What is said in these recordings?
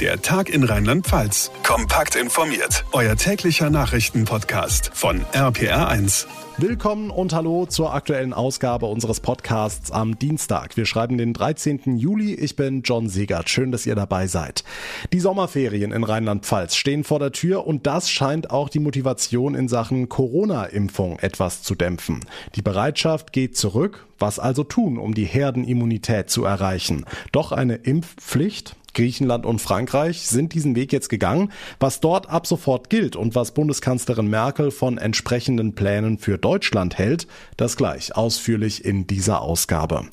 Der Tag in Rheinland-Pfalz. Kompakt informiert. Euer täglicher Nachrichtenpodcast von RPR1. Willkommen und hallo zur aktuellen Ausgabe unseres Podcasts am Dienstag. Wir schreiben den 13. Juli. Ich bin John Segert. Schön, dass ihr dabei seid. Die Sommerferien in Rheinland-Pfalz stehen vor der Tür und das scheint auch die Motivation in Sachen Corona-Impfung etwas zu dämpfen. Die Bereitschaft geht zurück. Was also tun, um die Herdenimmunität zu erreichen? Doch eine Impfpflicht? Griechenland und Frankreich sind diesen Weg jetzt gegangen. Was dort ab sofort gilt und was Bundeskanzlerin Merkel von entsprechenden Plänen für Deutschland hält, das gleich ausführlich in dieser Ausgabe.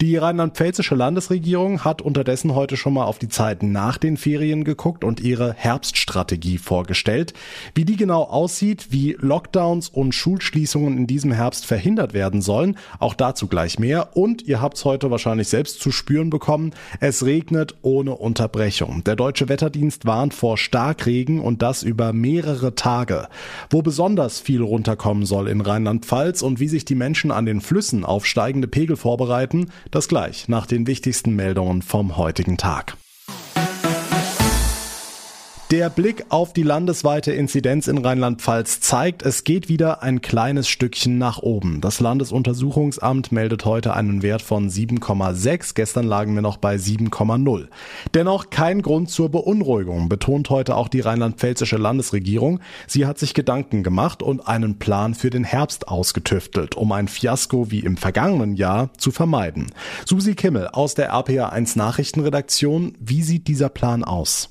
Die rheinland-pfälzische Landesregierung hat unterdessen heute schon mal auf die Zeit nach den Ferien geguckt und ihre Herbststrategie vorgestellt. Wie die genau aussieht, wie Lockdowns und Schulschließungen in diesem Herbst verhindert werden sollen, auch dazu gleich mehr. Und ihr habt es heute wahrscheinlich selbst zu spüren bekommen, es regnet ohne Unterbrechung. Der deutsche Wetterdienst warnt vor Starkregen und das über mehrere Tage. Wo besonders viel runterkommen soll in Rheinland-Pfalz und wie sich die Menschen an den Flüssen auf steigende Pegel vorbereiten, das gleich nach den wichtigsten Meldungen vom heutigen Tag. Der Blick auf die landesweite Inzidenz in Rheinland-Pfalz zeigt, es geht wieder ein kleines Stückchen nach oben. Das Landesuntersuchungsamt meldet heute einen Wert von 7,6. Gestern lagen wir noch bei 7,0. Dennoch kein Grund zur Beunruhigung, betont heute auch die rheinland-pfälzische Landesregierung. Sie hat sich Gedanken gemacht und einen Plan für den Herbst ausgetüftelt, um ein Fiasko wie im vergangenen Jahr zu vermeiden. Susi Kimmel aus der RPA1 Nachrichtenredaktion. Wie sieht dieser Plan aus?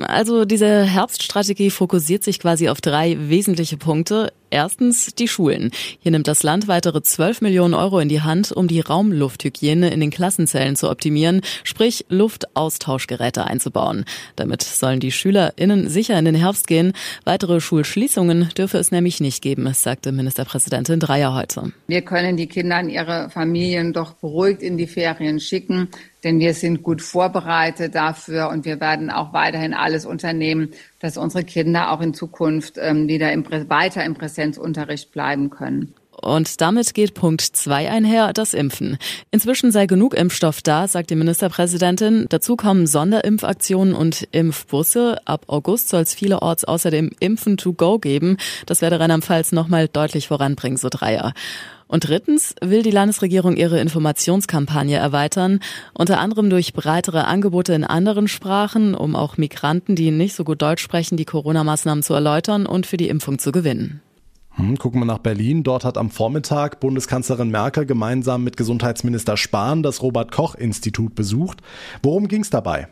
Also diese Herbststrategie fokussiert sich quasi auf drei wesentliche Punkte. Erstens die Schulen. Hier nimmt das Land weitere 12 Millionen Euro in die Hand, um die Raumlufthygiene in den Klassenzellen zu optimieren, sprich Luftaustauschgeräte einzubauen. Damit sollen die SchülerInnen sicher in den Herbst gehen. Weitere Schulschließungen dürfe es nämlich nicht geben, sagte Ministerpräsidentin Dreier heute. Wir können die Kinder und ihre Familien doch beruhigt in die Ferien schicken denn wir sind gut vorbereitet dafür und wir werden auch weiterhin alles unternehmen, dass unsere Kinder auch in Zukunft ähm, wieder im, weiter im Präsenzunterricht bleiben können. Und damit geht Punkt zwei einher, das Impfen. Inzwischen sei genug Impfstoff da, sagt die Ministerpräsidentin. Dazu kommen Sonderimpfaktionen und Impfbusse. Ab August soll es vielerorts außerdem Impfen to go geben. Das werde Rheinland-Pfalz nochmal deutlich voranbringen, so Dreier. Und drittens will die Landesregierung ihre Informationskampagne erweitern, unter anderem durch breitere Angebote in anderen Sprachen, um auch Migranten, die nicht so gut Deutsch sprechen, die Corona-Maßnahmen zu erläutern und für die Impfung zu gewinnen. Hm, gucken wir nach Berlin. Dort hat am Vormittag Bundeskanzlerin Merkel gemeinsam mit Gesundheitsminister Spahn das Robert Koch Institut besucht. Worum ging es dabei?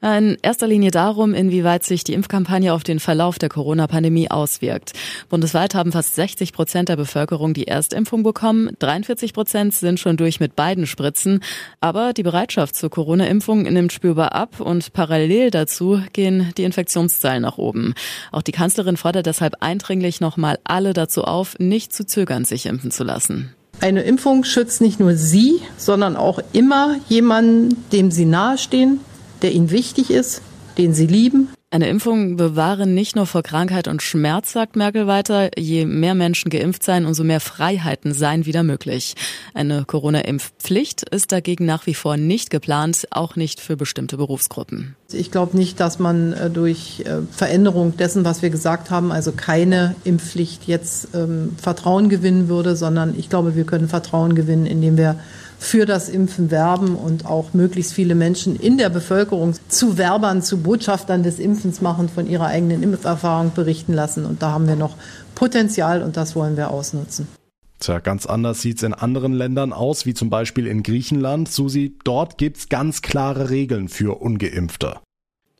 In erster Linie darum, inwieweit sich die Impfkampagne auf den Verlauf der Corona-Pandemie auswirkt. Bundesweit haben fast 60 Prozent der Bevölkerung die Erstimpfung bekommen. 43 Prozent sind schon durch mit beiden Spritzen. Aber die Bereitschaft zur Corona-Impfung nimmt spürbar ab und parallel dazu gehen die Infektionszahlen nach oben. Auch die Kanzlerin fordert deshalb eindringlich nochmal alle dazu auf, nicht zu zögern, sich impfen zu lassen. Eine Impfung schützt nicht nur Sie, sondern auch immer jemanden, dem Sie nahestehen, der ihnen wichtig ist, den sie lieben. Eine Impfung bewahre nicht nur vor Krankheit und Schmerz, sagt Merkel weiter. Je mehr Menschen geimpft seien, umso mehr Freiheiten seien wieder möglich. Eine Corona-Impfpflicht ist dagegen nach wie vor nicht geplant, auch nicht für bestimmte Berufsgruppen. Ich glaube nicht, dass man äh, durch äh, Veränderung dessen, was wir gesagt haben, also keine Impfpflicht jetzt ähm, Vertrauen gewinnen würde, sondern ich glaube, wir können Vertrauen gewinnen, indem wir für das Impfen werben und auch möglichst viele Menschen in der Bevölkerung zu Werbern, zu Botschaftern des Impfens machen, von ihrer eigenen Impferfahrung berichten lassen. Und da haben wir noch Potenzial und das wollen wir ausnutzen. Tja, ganz anders sieht's in anderen Ländern aus, wie zum Beispiel in Griechenland. Susi, dort gibt's ganz klare Regeln für Ungeimpfte.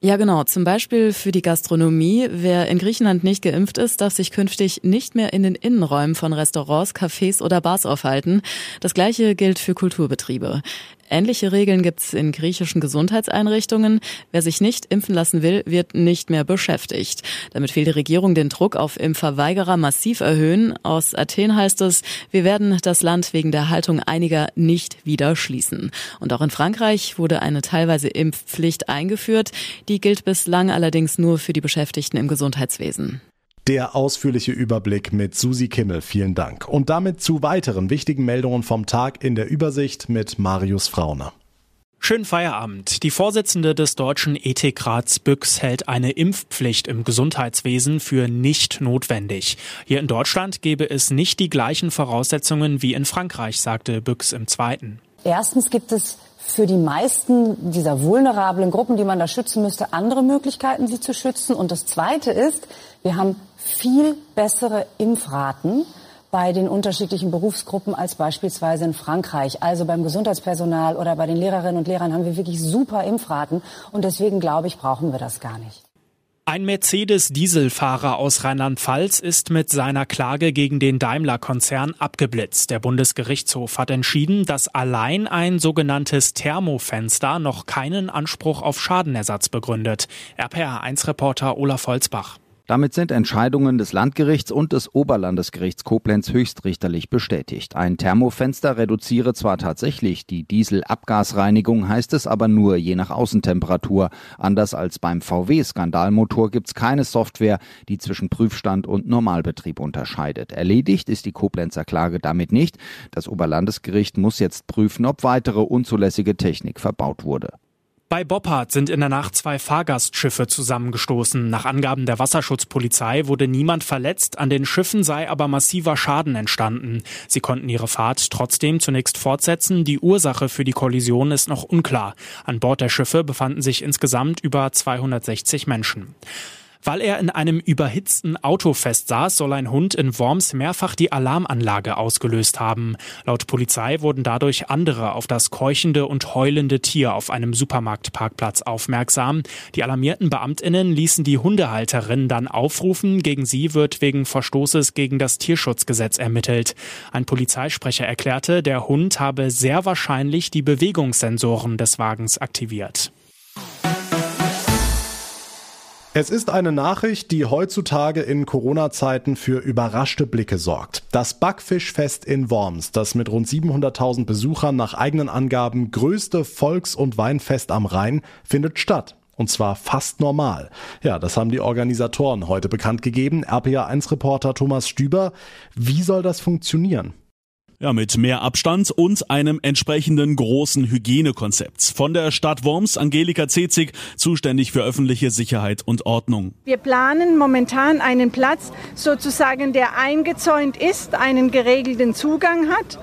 Ja, genau. Zum Beispiel für die Gastronomie. Wer in Griechenland nicht geimpft ist, darf sich künftig nicht mehr in den Innenräumen von Restaurants, Cafés oder Bars aufhalten. Das Gleiche gilt für Kulturbetriebe. Ähnliche Regeln gibt es in griechischen Gesundheitseinrichtungen. Wer sich nicht impfen lassen will, wird nicht mehr beschäftigt. Damit will die Regierung den Druck auf Impfverweigerer massiv erhöhen. Aus Athen heißt es, wir werden das Land wegen der Haltung einiger nicht wieder schließen. Und auch in Frankreich wurde eine teilweise Impfpflicht eingeführt. Die gilt bislang allerdings nur für die Beschäftigten im Gesundheitswesen. Der ausführliche Überblick mit Susi Kimmel. Vielen Dank. Und damit zu weiteren wichtigen Meldungen vom Tag in der Übersicht mit Marius Frauner. Schönen Feierabend. Die Vorsitzende des Deutschen Ethikrats Büchs hält eine Impfpflicht im Gesundheitswesen für nicht notwendig. Hier in Deutschland gäbe es nicht die gleichen Voraussetzungen wie in Frankreich, sagte Büchs im Zweiten. Erstens gibt es für die meisten dieser vulnerablen Gruppen, die man da schützen müsste, andere Möglichkeiten, sie zu schützen. Und das Zweite ist, wir haben viel bessere Impfraten bei den unterschiedlichen Berufsgruppen als beispielsweise in Frankreich. Also beim Gesundheitspersonal oder bei den Lehrerinnen und Lehrern haben wir wirklich super Impfraten und deswegen glaube ich, brauchen wir das gar nicht. Ein Mercedes-Dieselfahrer aus Rheinland-Pfalz ist mit seiner Klage gegen den Daimler-Konzern abgeblitzt. Der Bundesgerichtshof hat entschieden, dass allein ein sogenanntes Thermofenster noch keinen Anspruch auf Schadenersatz begründet. RPR1-Reporter Olaf Holzbach. Damit sind Entscheidungen des Landgerichts und des Oberlandesgerichts Koblenz höchstrichterlich bestätigt. Ein Thermofenster reduziere zwar tatsächlich die Dieselabgasreinigung, heißt es aber nur je nach Außentemperatur. Anders als beim VW-Skandalmotor gibt's keine Software, die zwischen Prüfstand und Normalbetrieb unterscheidet. Erledigt ist die Koblenzer Klage damit nicht. Das Oberlandesgericht muss jetzt prüfen, ob weitere unzulässige Technik verbaut wurde. Bei Boppard sind in der Nacht zwei Fahrgastschiffe zusammengestoßen. Nach Angaben der Wasserschutzpolizei wurde niemand verletzt, an den Schiffen sei aber massiver Schaden entstanden. Sie konnten ihre Fahrt trotzdem zunächst fortsetzen. Die Ursache für die Kollision ist noch unklar. An Bord der Schiffe befanden sich insgesamt über 260 Menschen. Weil er in einem überhitzten Auto festsaß, soll ein Hund in Worms mehrfach die Alarmanlage ausgelöst haben. Laut Polizei wurden dadurch andere auf das keuchende und heulende Tier auf einem Supermarktparkplatz aufmerksam. Die alarmierten Beamtinnen ließen die Hundehalterin dann aufrufen. Gegen sie wird wegen Verstoßes gegen das Tierschutzgesetz ermittelt. Ein Polizeisprecher erklärte, der Hund habe sehr wahrscheinlich die Bewegungssensoren des Wagens aktiviert. Es ist eine Nachricht, die heutzutage in Corona-Zeiten für überraschte Blicke sorgt. Das Backfischfest in Worms, das mit rund 700.000 Besuchern nach eigenen Angaben größte Volks- und Weinfest am Rhein, findet statt. Und zwar fast normal. Ja, das haben die Organisatoren heute bekannt gegeben. RPA1-Reporter Thomas Stüber. Wie soll das funktionieren? Ja, mit mehr Abstand und einem entsprechenden großen Hygienekonzept. Von der Stadt Worms, Angelika Zezig, zuständig für öffentliche Sicherheit und Ordnung. Wir planen momentan einen Platz sozusagen, der eingezäunt ist, einen geregelten Zugang hat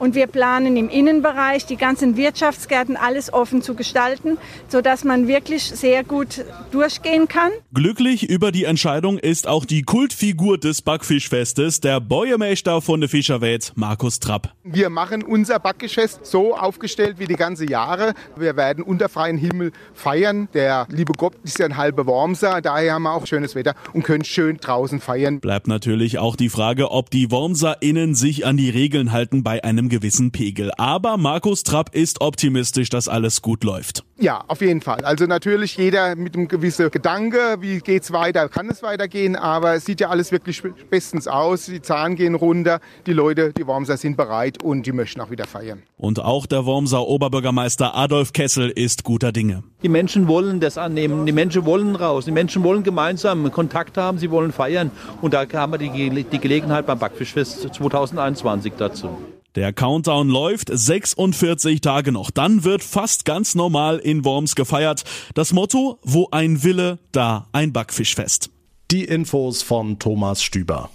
und wir planen im Innenbereich die ganzen Wirtschaftsgärten alles offen zu gestalten, sodass man wirklich sehr gut durchgehen kann. Glücklich über die Entscheidung ist auch die Kultfigur des Backfischfestes, der Bäuermeister von der Fischerwelt, Markus Trapp. Wir machen unser Backgeschäft so aufgestellt wie die ganze Jahre. Wir werden unter freiem Himmel feiern. Der liebe Gott ist ja ein halber Wormser, daher haben wir auch schönes Wetter und können schön draußen feiern. Bleibt natürlich auch die Frage, ob die WormserInnen sich an die Regeln halten bei einem gewissen Pegel. Aber Markus Trapp ist optimistisch, dass alles gut läuft. Ja, auf jeden Fall. Also natürlich jeder mit einem gewissen Gedanke, wie geht's weiter, kann es weitergehen, aber es sieht ja alles wirklich bestens aus. Die Zahlen gehen runter, die Leute, die Wormser sind bereit und die möchten auch wieder feiern. Und auch der Wormser Oberbürgermeister Adolf Kessel ist guter Dinge. Die Menschen wollen das annehmen, die Menschen wollen raus, die Menschen wollen gemeinsam Kontakt haben, sie wollen feiern und da haben wir die, die Gelegenheit beim Backfischfest 2021 dazu. Der Countdown läuft 46 Tage noch. Dann wird fast ganz normal in Worms gefeiert. Das Motto, wo ein Wille, da ein Backfischfest. Die Infos von Thomas Stüber.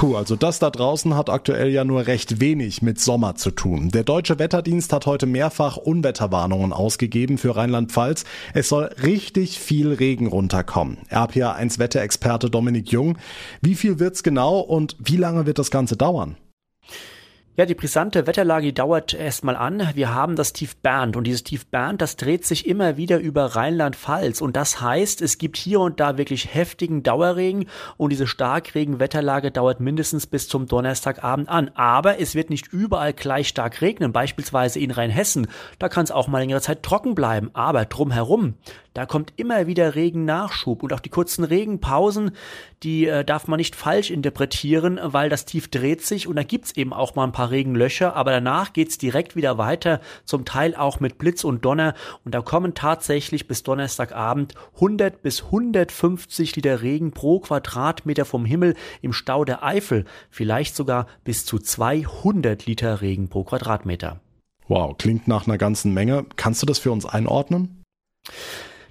Puh, also das da draußen hat aktuell ja nur recht wenig mit Sommer zu tun. Der deutsche Wetterdienst hat heute mehrfach Unwetterwarnungen ausgegeben für Rheinland-Pfalz. Es soll richtig viel Regen runterkommen. RPA1 Wetterexperte Dominik Jung. Wie viel wird's genau und wie lange wird das Ganze dauern? Ja, die brisante Wetterlage dauert erstmal an. Wir haben das Tief Bernd und dieses Tief Bernd, das dreht sich immer wieder über Rheinland-Pfalz und das heißt, es gibt hier und da wirklich heftigen Dauerregen und diese Starkregen-Wetterlage dauert mindestens bis zum Donnerstagabend an. Aber es wird nicht überall gleich stark regnen, beispielsweise in Rheinhessen. Da kann es auch mal längere Zeit trocken bleiben, aber drumherum, da kommt immer wieder Regennachschub und auch die kurzen Regenpausen, die äh, darf man nicht falsch interpretieren, weil das Tief dreht sich und da gibt's eben auch mal ein paar Regenlöcher, aber danach geht's direkt wieder weiter, zum Teil auch mit Blitz und Donner und da kommen tatsächlich bis Donnerstagabend 100 bis 150 Liter Regen pro Quadratmeter vom Himmel im Stau der Eifel, vielleicht sogar bis zu 200 Liter Regen pro Quadratmeter. Wow, klingt nach einer ganzen Menge. Kannst du das für uns einordnen?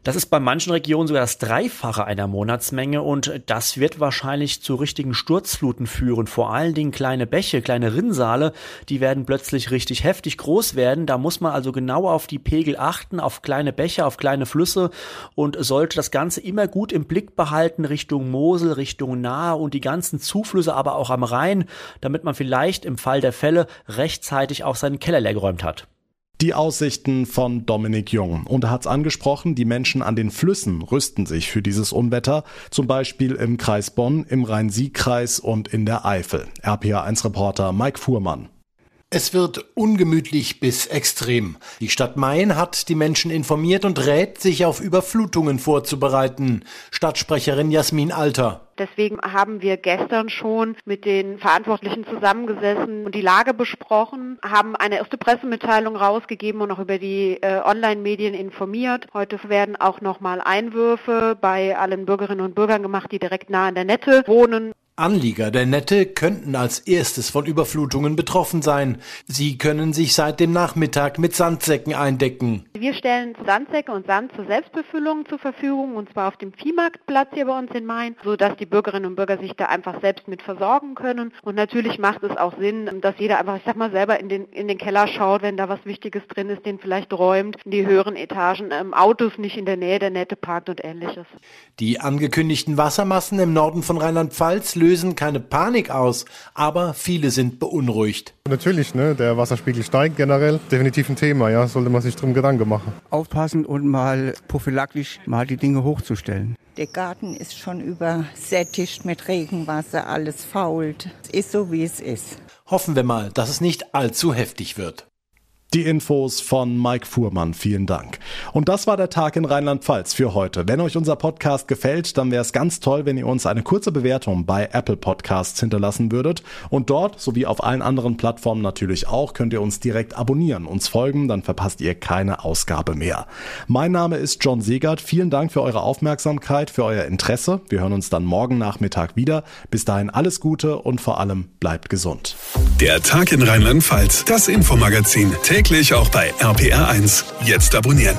Das ist bei manchen Regionen sogar das Dreifache einer Monatsmenge und das wird wahrscheinlich zu richtigen Sturzfluten führen. Vor allen Dingen kleine Bäche, kleine Rinnsale, die werden plötzlich richtig heftig groß werden. Da muss man also genau auf die Pegel achten, auf kleine Bäche, auf kleine Flüsse und sollte das Ganze immer gut im Blick behalten Richtung Mosel, Richtung Nahe und die ganzen Zuflüsse aber auch am Rhein, damit man vielleicht im Fall der Fälle rechtzeitig auch seinen Keller leergeräumt hat. Die Aussichten von Dominik Jung. Und er hat es angesprochen, die Menschen an den Flüssen rüsten sich für dieses Unwetter, zum Beispiel im Kreis Bonn, im Rhein-Sieg-Kreis und in der Eifel. RPA1-Reporter Mike Fuhrmann. Es wird ungemütlich bis extrem. Die Stadt Main hat die Menschen informiert und rät, sich auf Überflutungen vorzubereiten. Stadtsprecherin Jasmin Alter. Deswegen haben wir gestern schon mit den Verantwortlichen zusammengesessen und die Lage besprochen, haben eine erste Pressemitteilung rausgegeben und auch über die äh, Online-Medien informiert. Heute werden auch nochmal Einwürfe bei allen Bürgerinnen und Bürgern gemacht, die direkt nah an der Nette wohnen. Anlieger der Nette könnten als erstes von Überflutungen betroffen sein. Sie können sich seit dem Nachmittag mit Sandsäcken eindecken. Wir stellen Sandsäcke und Sand zur Selbstbefüllung zur Verfügung und zwar auf dem Viehmarktplatz hier bei uns in Main, sodass die Bürgerinnen und Bürger sich da einfach selbst mit versorgen können. Und natürlich macht es auch Sinn, dass jeder einfach, ich sag mal, selber in den, in den Keller schaut, wenn da was Wichtiges drin ist, den vielleicht räumt, in die höheren Etagen, ähm, Autos nicht in der Nähe der Nette parkt und ähnliches. Die angekündigten Wassermassen im Norden von Rheinland-Pfalz lösen keine Panik aus, aber viele sind beunruhigt. Natürlich, ne, der Wasserspiegel steigt generell. Definitiv ein Thema, ja, sollte man sich drum Gedanken machen. Aufpassen und mal prophylaktisch mal die Dinge hochzustellen. Der Garten ist schon übersättigt mit Regenwasser, alles fault. Es ist so, wie es ist. Hoffen wir mal, dass es nicht allzu heftig wird. Die Infos von Mike Fuhrmann, vielen Dank. Und das war der Tag in Rheinland-Pfalz für heute. Wenn euch unser Podcast gefällt, dann wäre es ganz toll, wenn ihr uns eine kurze Bewertung bei Apple Podcasts hinterlassen würdet. Und dort, sowie auf allen anderen Plattformen natürlich auch, könnt ihr uns direkt abonnieren, uns folgen, dann verpasst ihr keine Ausgabe mehr. Mein Name ist John Segert. Vielen Dank für eure Aufmerksamkeit, für euer Interesse. Wir hören uns dann morgen Nachmittag wieder. Bis dahin alles Gute und vor allem bleibt gesund. Der Tag in Rheinland-Pfalz, das Infomagazin täglich auch bei RPR1. Jetzt abonnieren.